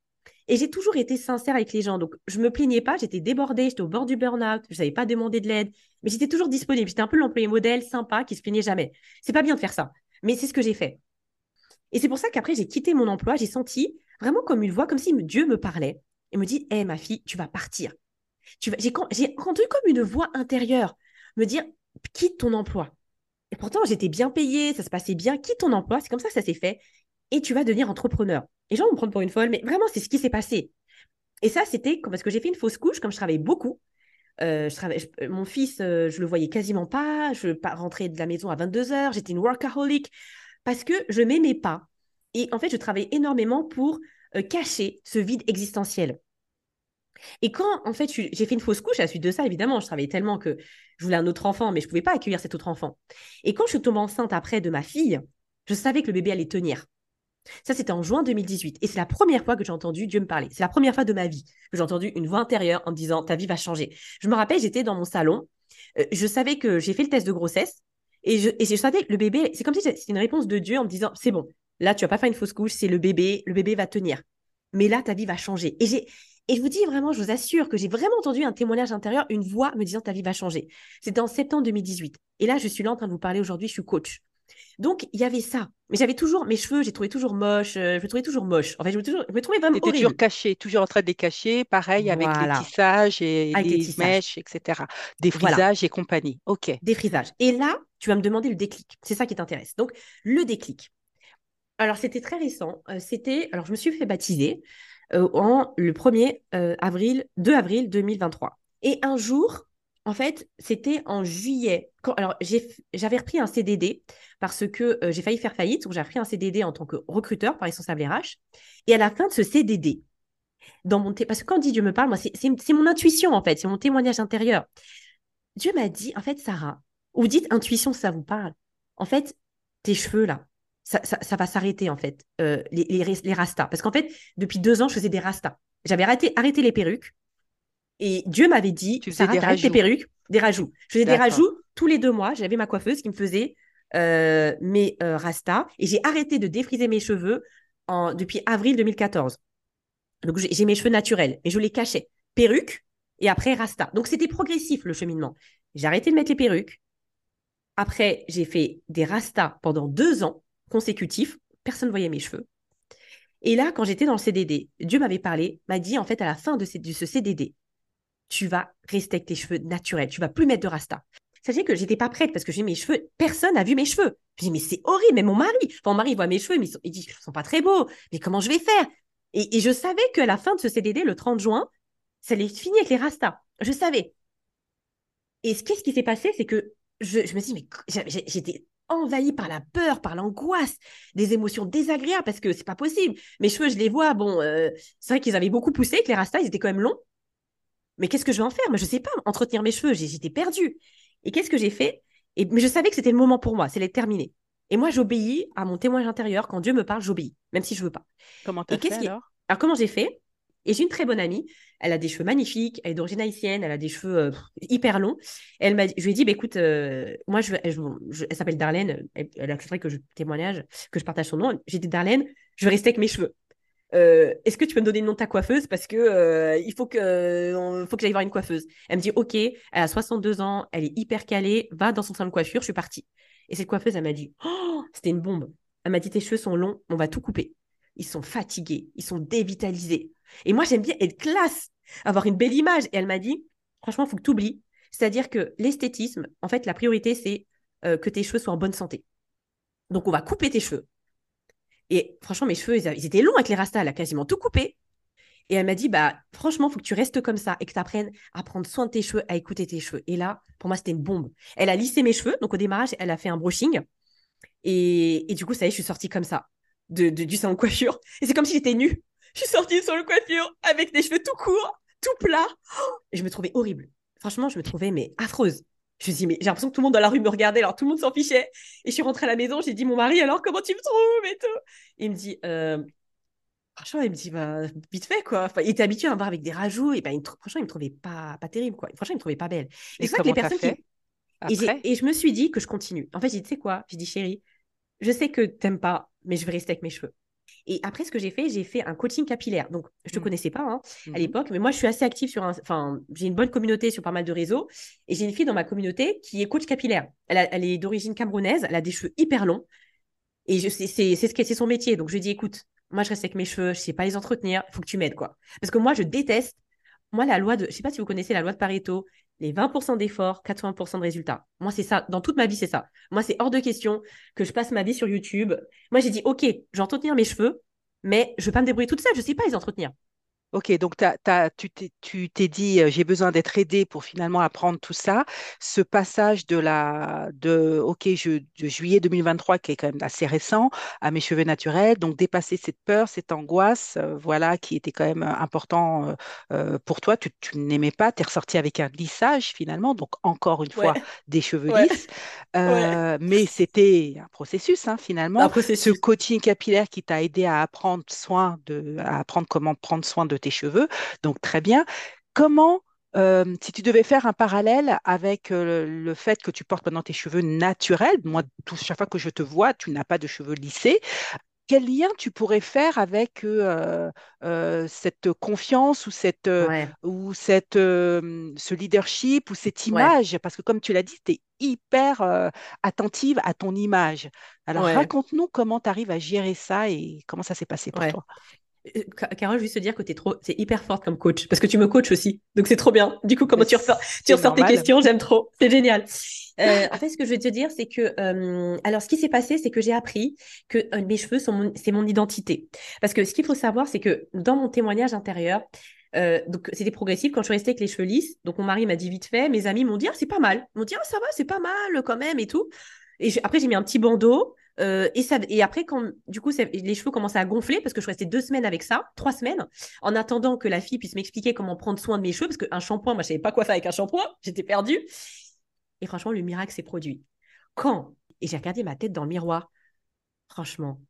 Et j'ai toujours été sincère avec les gens. Donc, je me plaignais pas, j'étais débordée, j'étais au bord du burn-out, je savais pas demander de l'aide, mais j'étais toujours disponible. J'étais un peu l'employé modèle, sympa, qui se plaignait jamais. C'est pas bien de faire ça, mais c'est ce que j'ai fait. Et c'est pour ça qu'après, j'ai quitté mon emploi, j'ai senti vraiment comme une voix, comme si Dieu me parlait et me dit Hé, ma fille, tu vas partir. Vas... J'ai entendu comme une voix intérieure me dire Quitte ton emploi. Et pourtant, j'étais bien payée, ça se passait bien, quitte ton emploi. C'est comme ça que ça s'est fait. Et tu vas devenir entrepreneur. Les gens vont me prendre pour une folle, mais vraiment, c'est ce qui s'est passé. Et ça, c'était parce que j'ai fait une fausse couche, comme je travaillais beaucoup. Euh, je mon fils, euh, je le voyais quasiment pas. Je rentrais de la maison à 22 heures. J'étais une workaholic parce que je m'aimais pas. Et en fait, je travaillais énormément pour euh, cacher ce vide existentiel. Et quand, en fait, j'ai fait une fausse couche à la suite de ça, évidemment, je travaillais tellement que je voulais un autre enfant, mais je ne pouvais pas accueillir cet autre enfant. Et quand je suis tombée enceinte après de ma fille, je savais que le bébé allait tenir. Ça, c'était en juin 2018. Et c'est la première fois que j'ai entendu Dieu me parler. C'est la première fois de ma vie que j'ai entendu une voix intérieure en me disant Ta vie va changer. Je me rappelle, j'étais dans mon salon. Euh, je savais que j'ai fait le test de grossesse. Et je, je savais que le bébé, c'est comme si c'était une réponse de Dieu en me disant C'est bon, là, tu vas pas faire une fausse couche, c'est le bébé, le bébé va tenir. Mais là, ta vie va changer. Et, j'ai, et je vous dis vraiment, je vous assure que j'ai vraiment entendu un témoignage intérieur, une voix me disant Ta vie va changer. C'était en septembre 2018. Et là, je suis là en train de vous parler aujourd'hui, je suis coach. Donc, il y avait ça. Mais j'avais toujours, mes cheveux, j'ai trouvé toujours moche. Euh, je me trouvais toujours moche. En fait, je me, toujours, je me trouvais vraiment horrible. toujours caché, toujours en train de les cacher. Pareil avec les tissages et les, mèches, etc. Des frisages et compagnie. OK. Des frisages. Et là, tu vas me demander le déclic. C'est ça qui t'intéresse. Donc, le déclic. Alors, c'était très récent. Euh, c'était, alors, je me suis fait baptiser euh, en le 1er avril, 2 avril 2023. Et un jour, en fait, c'était en juillet. alors, j'avais repris un CDD parce que euh, j'ai failli faire faillite. Donc, j'ai repris un CDD en tant que recruteur par responsable RH. Et à la fin de ce CDD, dans mon parce que quand Dieu me parle, moi, c'est mon intuition, en fait. C'est mon témoignage intérieur. Dieu m'a dit, en fait, Sarah, ou dites intuition, ça vous parle. En fait, tes cheveux, là, ça, va s'arrêter, en fait, euh, les, les, rastas. Parce qu'en fait, depuis deux ans, je faisais des rastas. J'avais arrêté, arrêté les perruques. Et Dieu m'avait dit, tu Sarah, des, tes perruques, des rajouts. Je faisais des rajouts tous les deux mois. J'avais ma coiffeuse qui me faisait euh, mes euh, rastas. Et j'ai arrêté de défriser mes cheveux en, depuis avril 2014. Donc j'ai mes cheveux naturels, mais je les cachais. Perruque et après rasta. Donc c'était progressif le cheminement. J'ai arrêté de mettre les perruques. Après, j'ai fait des rastas pendant deux ans consécutifs. Personne ne voyait mes cheveux. Et là, quand j'étais dans le CDD, Dieu m'avait parlé, m'a dit en fait à la fin de ce CDD, tu vas rester avec tes cheveux naturels. Tu vas plus mettre de rasta. Sachez que j'étais pas prête parce que j'ai mes cheveux. Personne n'a vu mes cheveux. Je dis, mais c'est horrible. Mais mon mari, mon mari voit mes cheveux, mais il dit, ils sont pas très beaux. Mais comment je vais faire? Et, je savais qu'à la fin de ce CDD, le 30 juin, ça allait finir avec les rastas. Je savais. Et qu'est-ce qui s'est passé? C'est que je, me suis dit, mais j'étais envahie par la peur, par l'angoisse, des émotions désagréables parce que c'est pas possible. Mes cheveux, je les vois, bon, euh, c'est vrai qu'ils avaient beaucoup poussé, que les rastas, ils étaient quand même longs mais qu'est-ce que je vais en faire? Moi, je sais pas entretenir mes cheveux. J'étais perdue. Et qu'est-ce que j'ai fait? Et, Mais je savais que c'était le moment pour moi, c'est l'être terminé. Et moi, j'obéis à mon témoignage intérieur. Quand Dieu me parle, j'obéis, même si je veux pas. Comment tu as fait alors? Alors, comment j'ai fait? Et j'ai une très bonne amie, elle a des cheveux magnifiques, elle est d'origine haïtienne, elle a des cheveux euh, hyper longs. elle m'a, je lui ai dit, bah, écoute, euh, moi, je, elle, s'appelle Darlene, elle, elle accepterait que je témoignage, que je partage son nom. J'ai dit, Darlene, je vais rester avec mes cheveux. Euh, est-ce que tu peux me donner le nom de ta coiffeuse? Parce que il faut que faut que j'aille voir une coiffeuse. Elle me dit OK, elle a 62 ans, elle est hyper calée, va dans son salon de coiffure, je suis partie. Et cette coiffeuse, elle m'a dit oh, c'était une bombe. Elle m'a dit tes cheveux sont longs, on va tout couper. Ils sont fatigués, ils sont dévitalisés. Et moi, j'aime bien être classe, avoir une belle image. Et elle m'a dit, franchement, il faut que tu oublies. C'est-à-dire que l'esthétisme, en fait, la priorité, c'est euh, que tes cheveux soient en bonne santé. Donc, on va couper tes cheveux. Et franchement, mes cheveux, ils, étaient longs avec les rastas, elle a quasiment tout coupé. Et elle m'a dit, bah, franchement, faut que tu restes comme ça et que tu apprennes à prendre soin de tes cheveux, à écouter tes cheveux. Et là, pour moi, c'était une bombe. Elle a lissé mes cheveux. Donc, au démarrage, elle a fait un brushing. Et, et du coup, ça y est, je suis sortie comme ça de, du salon de coiffure. Et c'est comme si j'étais nue. Je suis sortie sur le coiffure avec des cheveux tout courts, tout plats. Et je me trouvais horrible. Franchement, je me trouvais mais affreuse. Je me suis dit, mais j'ai l'impression que tout le monde dans la rue me regardait, alors tout le monde s'en fichait. Et je suis rentrée à la maison, j'ai dit, mon mari, alors comment tu me trouves et tout? il me dit, euh... franchement, il me dit, bah, vite fait, quoi. Enfin, il était habitué à me voir avec des rajouts, et ben, franchement, il me trouvait pas, pas terrible, quoi. Franchement, il me trouvait pas belle. Et, les personnes qui. Et, et, je me suis dit que je continue. En fait, j'ai dit, tu sais quoi J'ai dit, chérie, je sais que t'aimes pas, mais je vais rester avec mes cheveux. Et après, ce que j'ai fait, j'ai fait un coaching capillaire. Donc, je ne te mmh. connaissais pas hein, à mmh l'époque, mais moi, je suis assez active sur un. Enfin, j'ai une bonne communauté sur pas mal de réseaux. Et j'ai une fille dans ma communauté qui est coach capillaire. Elle, elle est d'origine camerounaise, elle a des cheveux hyper longs. Et c'est ce c'est son métier. Donc, je lui dis écoute, moi, je reste avec mes cheveux, je ne sais pas les entretenir, il faut que tu m'aides, quoi. Parce que moi, je déteste. Moi, la loi de. Je ne sais pas si vous connaissez la loi de Pareto les 20% d'efforts, 80% de résultats. Moi, c'est ça. Dans toute ma vie, c'est ça. Moi, c'est hors de question que je passe ma vie sur YouTube. Moi, j'ai dit, OK, je vais entretenir mes cheveux, mais je ne vais pas me débrouiller toute seule. Je ne sais pas les entretenir. Ok, donc tu t'es dit, j'ai besoin d'être aidé pour finalement apprendre tout ça. Ce passage de la, de, ok, je, de juillet 2023, qui est quand même assez récent, à mes cheveux naturels, donc dépasser cette peur, cette angoisse, voilà, qui était quand même important pour toi. Tu, n'aimais pas, tu es ressorti avec un lissage finalement, donc encore une fois, des cheveux lisses. mais c'était un processus, hein, finalement. Un processus. Ce coaching capillaire qui t'a aidé à apprendre soin de, à apprendre comment prendre soin de tes cheveux. Donc, très bien. Comment, euh, si tu devais faire un parallèle avec euh, le fait que tu portes pendant tes cheveux naturels, moi, tout, chaque fois que je te vois, tu n'as pas de cheveux lissés, quel lien tu pourrais faire avec euh, cette confiance ou, cette, ou cette, ce leadership ou cette image? Parce que comme tu l'as dit, tu es hyper attentive à ton image. Alors raconte-nous comment tu arrives à gérer ça et comment ça s'est passé pour toi. Euh, Carole, juste te dire que tu es trop, c'est hyper forte comme coach parce que tu me coaches aussi. Donc c'est trop bien. Du coup, comment tu ressors, tu ressors tes questions, j'aime trop. C'est génial. Euh, en fait, ce que je veux te dire, c'est que, euh, alors, ce qui s'est passé, c'est que j'ai appris que mes cheveux sont c'est mon identité. Parce que ce qu'il faut savoir, c'est que dans mon témoignage intérieur, donc c'était progressif quand je suis restée avec les cheveux lisses. Donc mon mari m'a dit vite fait, mes amis m'ont dit ah, c'est pas mal. Ils m'ont dit ah, ça va, c'est pas mal quand même et tout. Et après j'ai mis un petit bandeau. Euh, et, ça, et après, quand du coup, les cheveux commençaient à gonfler parce que je restais deux semaines avec ça, trois semaines, en attendant que la fille puisse m'expliquer comment prendre soin de mes cheveux, parce qu'un shampoing, moi, je savais pas quoi faire avec un shampoing, j'étais perdue. Et franchement, le miracle s'est produit. Quand Et j'ai regardé ma tête dans le miroir. Franchement,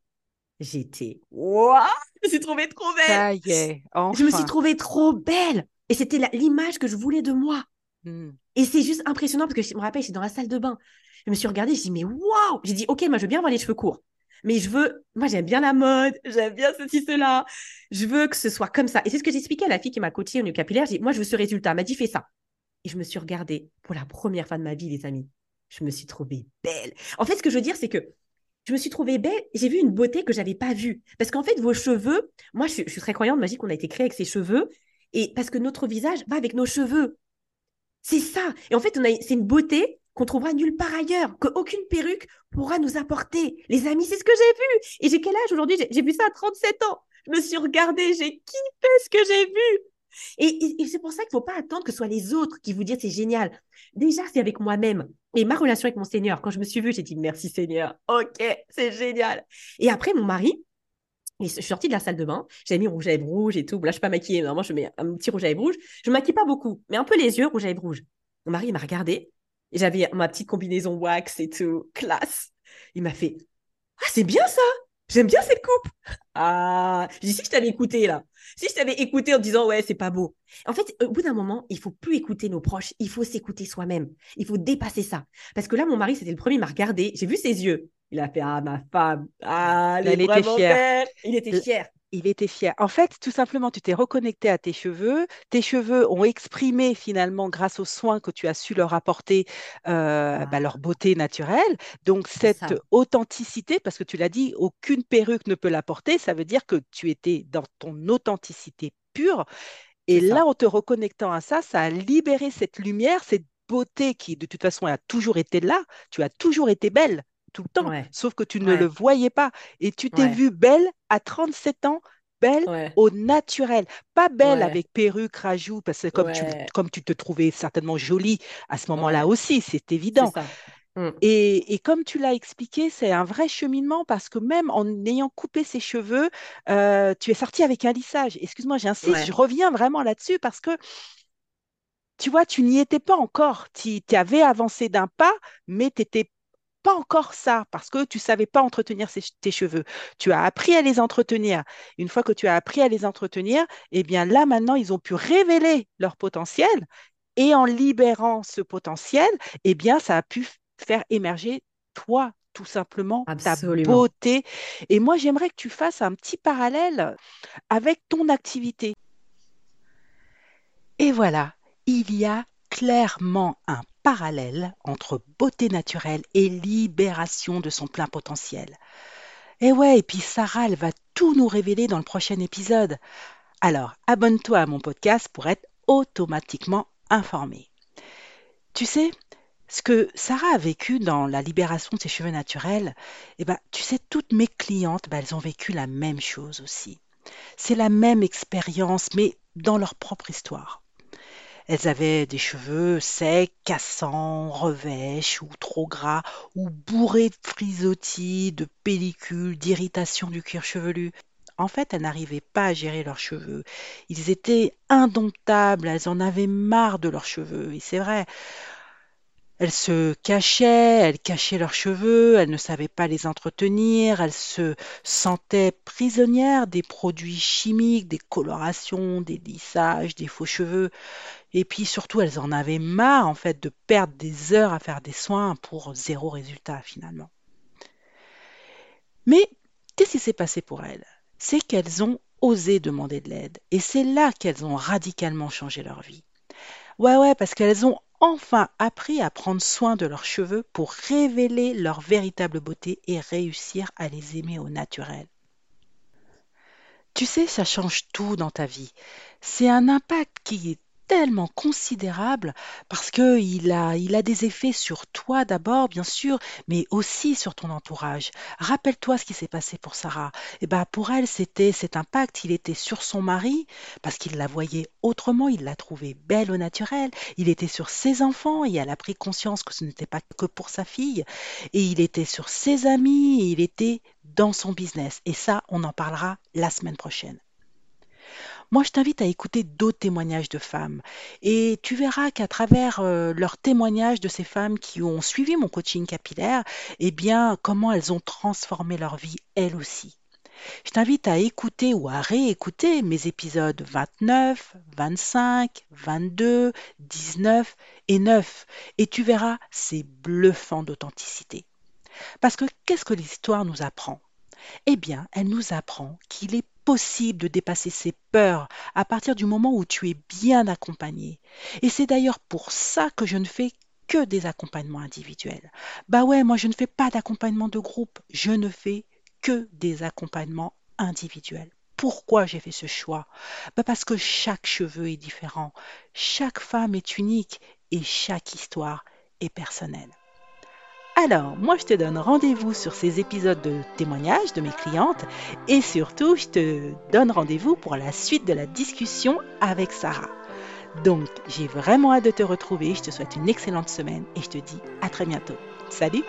j'étais. Waouh Je me suis trouvée trop belle Ça y est, Je me suis trouvée trop belle Et c'était l'image que je voulais de moi. Hmm. Et c'est juste impressionnant parce que je me rappelle, j'étais dans la salle de bain. Je me suis regardée, je dit, mais waouh J'ai dit, ok, moi je veux bien avoir les cheveux courts. Mais je veux, moi j'aime bien la mode, j'aime bien ceci, cela. Je veux que ce soit comme ça. Et c'est ce que j'expliquais à la fille qui m'a coachée au nu capillaire. J'ai moi je veux ce résultat. Elle m'a dit, fais ça. Et je me suis regardée pour la première fois de ma vie, les amis. Je me suis trouvée belle. En fait, ce que je veux dire, c'est que je me suis trouvée belle. J'ai vu une beauté que j'avais pas vue. Parce qu'en fait, vos cheveux, moi je suis, je suis très croyante, magie qu'on a été créé avec ses cheveux. Et parce que notre visage va avec nos cheveux. C'est ça. Et en fait, c'est une beauté qu'on trouvera nulle part ailleurs, qu'aucune perruque pourra nous apporter. Les amis, c'est ce que j'ai vu. Et j'ai quel âge aujourd'hui? J'ai vu ça à 37 ans. Je me suis regardée, j'ai kiffé ce que j'ai vu. Et, c'est pour ça qu'il ne faut pas attendre que ce soit les autres qui vous disent c'est génial. Déjà, c'est avec moi-même. Et ma relation avec mon Seigneur, quand je me suis vue, j'ai dit merci Seigneur. Ok, c'est génial. Et après, mon mari, je suis sortie de la salle de bain, j'avais mis rouge à lèvres rouge et tout. Là, je suis pas maquillée. Normalement, je mets un petit rouge à lèvres rouge. Je maquille pas beaucoup, mais un peu les yeux, rouge à lèvres rouge. Mon mari m'a regardé. J'avais ma petite combinaison wax et tout, classe. Il m'a fait Ah, c'est bien ça J'aime bien cette coupe Ah, je dis si je t'avais écouté là, si je t'avais écouté en disant ouais, c'est pas beau. En fait, au bout d'un moment, il faut plus écouter nos proches, il faut s'écouter soi-même. Il faut dépasser ça. Parce que là, mon mari, c'était le premier, il m'a regardé, j'ai vu ses yeux. Il a fait ah ma femme, ah Elle était fière. Il était fier il était fier. En fait, tout simplement, tu t'es reconnecté à tes cheveux. Tes cheveux ont exprimé finalement, grâce aux soins que tu as su leur apporter, euh, bah, leur beauté naturelle. Donc, cette authenticité, parce que tu l'as dit, aucune perruque ne peut l'apporter, ça veut dire que tu étais dans ton authenticité pure. Et là, en te reconnectant à ça, ça a libéré cette lumière, cette beauté qui, de toute façon, a toujours été là. Tu as toujours été belle tout le temps, sauf que tu ne le voyais pas. Et tu t'es vue belle à 37 ans, belle au naturel, pas belle avec perruque, rajout, parce que comme, tu, comme tu te trouvais certainement jolie à ce moment-là aussi, c'est évident. Mmh. Et, comme tu l'as expliqué, c'est un vrai cheminement parce que même en ayant coupé ses cheveux, euh, tu es sortie avec un lissage. Excuse-moi, j'insiste, je reviens vraiment là-dessus parce que tu vois, tu n'y étais pas encore. Tu avais avancé d'un pas, mais tu n'étais pas encore ça parce que tu savais pas entretenir tes cheveux. Tu as appris à les entretenir. Une fois que tu as appris à les entretenir, eh bien là maintenant, ils ont pu révéler leur potentiel et en libérant ce potentiel, eh bien ça a pu faire émerger toi tout simplement ta beauté. Et moi, j'aimerais que tu fasses un petit parallèle avec ton activité. Et voilà, il y a clairement un parallèle entre beauté naturelle et libération de son plein potentiel. Et ouais, et puis Sarah, elle va tout nous révéler dans le prochain épisode. Alors, abonne-toi à mon podcast pour être automatiquement informé. Tu sais, ce que Sarah a vécu dans la libération de ses cheveux naturels, eh ben, tu sais, toutes mes clientes, ben, elles ont vécu la même chose aussi. C'est la même expérience, mais dans leur propre histoire. Elles avaient des cheveux secs, cassants, revêches ou trop gras, ou bourrés de frisottis, de pellicules, d'irritation du cuir chevelu. En fait, elles n'arrivaient pas à gérer leurs cheveux. Ils étaient indomptables, elles en avaient marre de leurs cheveux. Et c'est vrai, elles se cachaient, elles cachaient leurs cheveux, elles ne savaient pas les entretenir, elles se sentaient prisonnières des produits chimiques, des colorations, des lissages, des faux cheveux. Et puis surtout, elles en avaient marre en fait de perdre des heures à faire des soins pour zéro résultat finalement. Mais qu'est-ce qui s'est passé pour elles? C'est qu'elles ont osé demander de l'aide. Et c'est là qu'elles ont radicalement changé leur vie. Ouais, ouais, parce qu'elles ont enfin appris à prendre soin de leurs cheveux pour révéler leur véritable beauté et réussir à les aimer au naturel. Tu sais, ça change tout dans ta vie. C'est un impact qui est tellement considérable parce que il a, il a des effets sur toi d'abord, bien sûr, mais aussi sur ton entourage. Rappelle-toi ce qui s'est passé pour Sarah. Et eh ben, pour elle, c'était cet impact. Il était sur son mari parce qu'il la voyait autrement. Il l'a trouvée belle au naturel. Il était sur ses enfants et elle a pris conscience que ce n'était pas que pour sa fille. Et il était sur ses amis et il était dans son business. Et ça, on en parlera la semaine prochaine. Moi, je t'invite à écouter d'autres témoignages de femmes et tu verras qu'à travers euh, leurs témoignages de ces femmes qui ont suivi mon coaching capillaire, eh bien, comment elles ont transformé leur vie elles aussi. Je t'invite à écouter ou à réécouter mes épisodes 29, 25, 22, 19 et 9 et tu verras, c'est bluffant d'authenticité. Parce que qu'est-ce que l'histoire nous apprend? Eh bien, elle nous apprend qu'il est possible de dépasser ses peurs à partir du moment où tu es bien accompagné. Et c'est d'ailleurs pour ça que je ne fais que des accompagnements individuels. Bah ouais, moi je ne fais pas d'accompagnement de groupe, je ne fais que des accompagnements individuels. Pourquoi j'ai fait ce choix? Bah Parce que chaque cheveu est différent, chaque femme est unique et chaque histoire est personnelle. Alors, moi, je te donne rendez-vous sur ces épisodes de témoignages de mes clientes et surtout, je te donne rendez-vous pour la suite de la discussion avec Sarah. Donc, j'ai vraiment hâte de te retrouver. Je te souhaite une excellente semaine et je te dis à très bientôt. Salut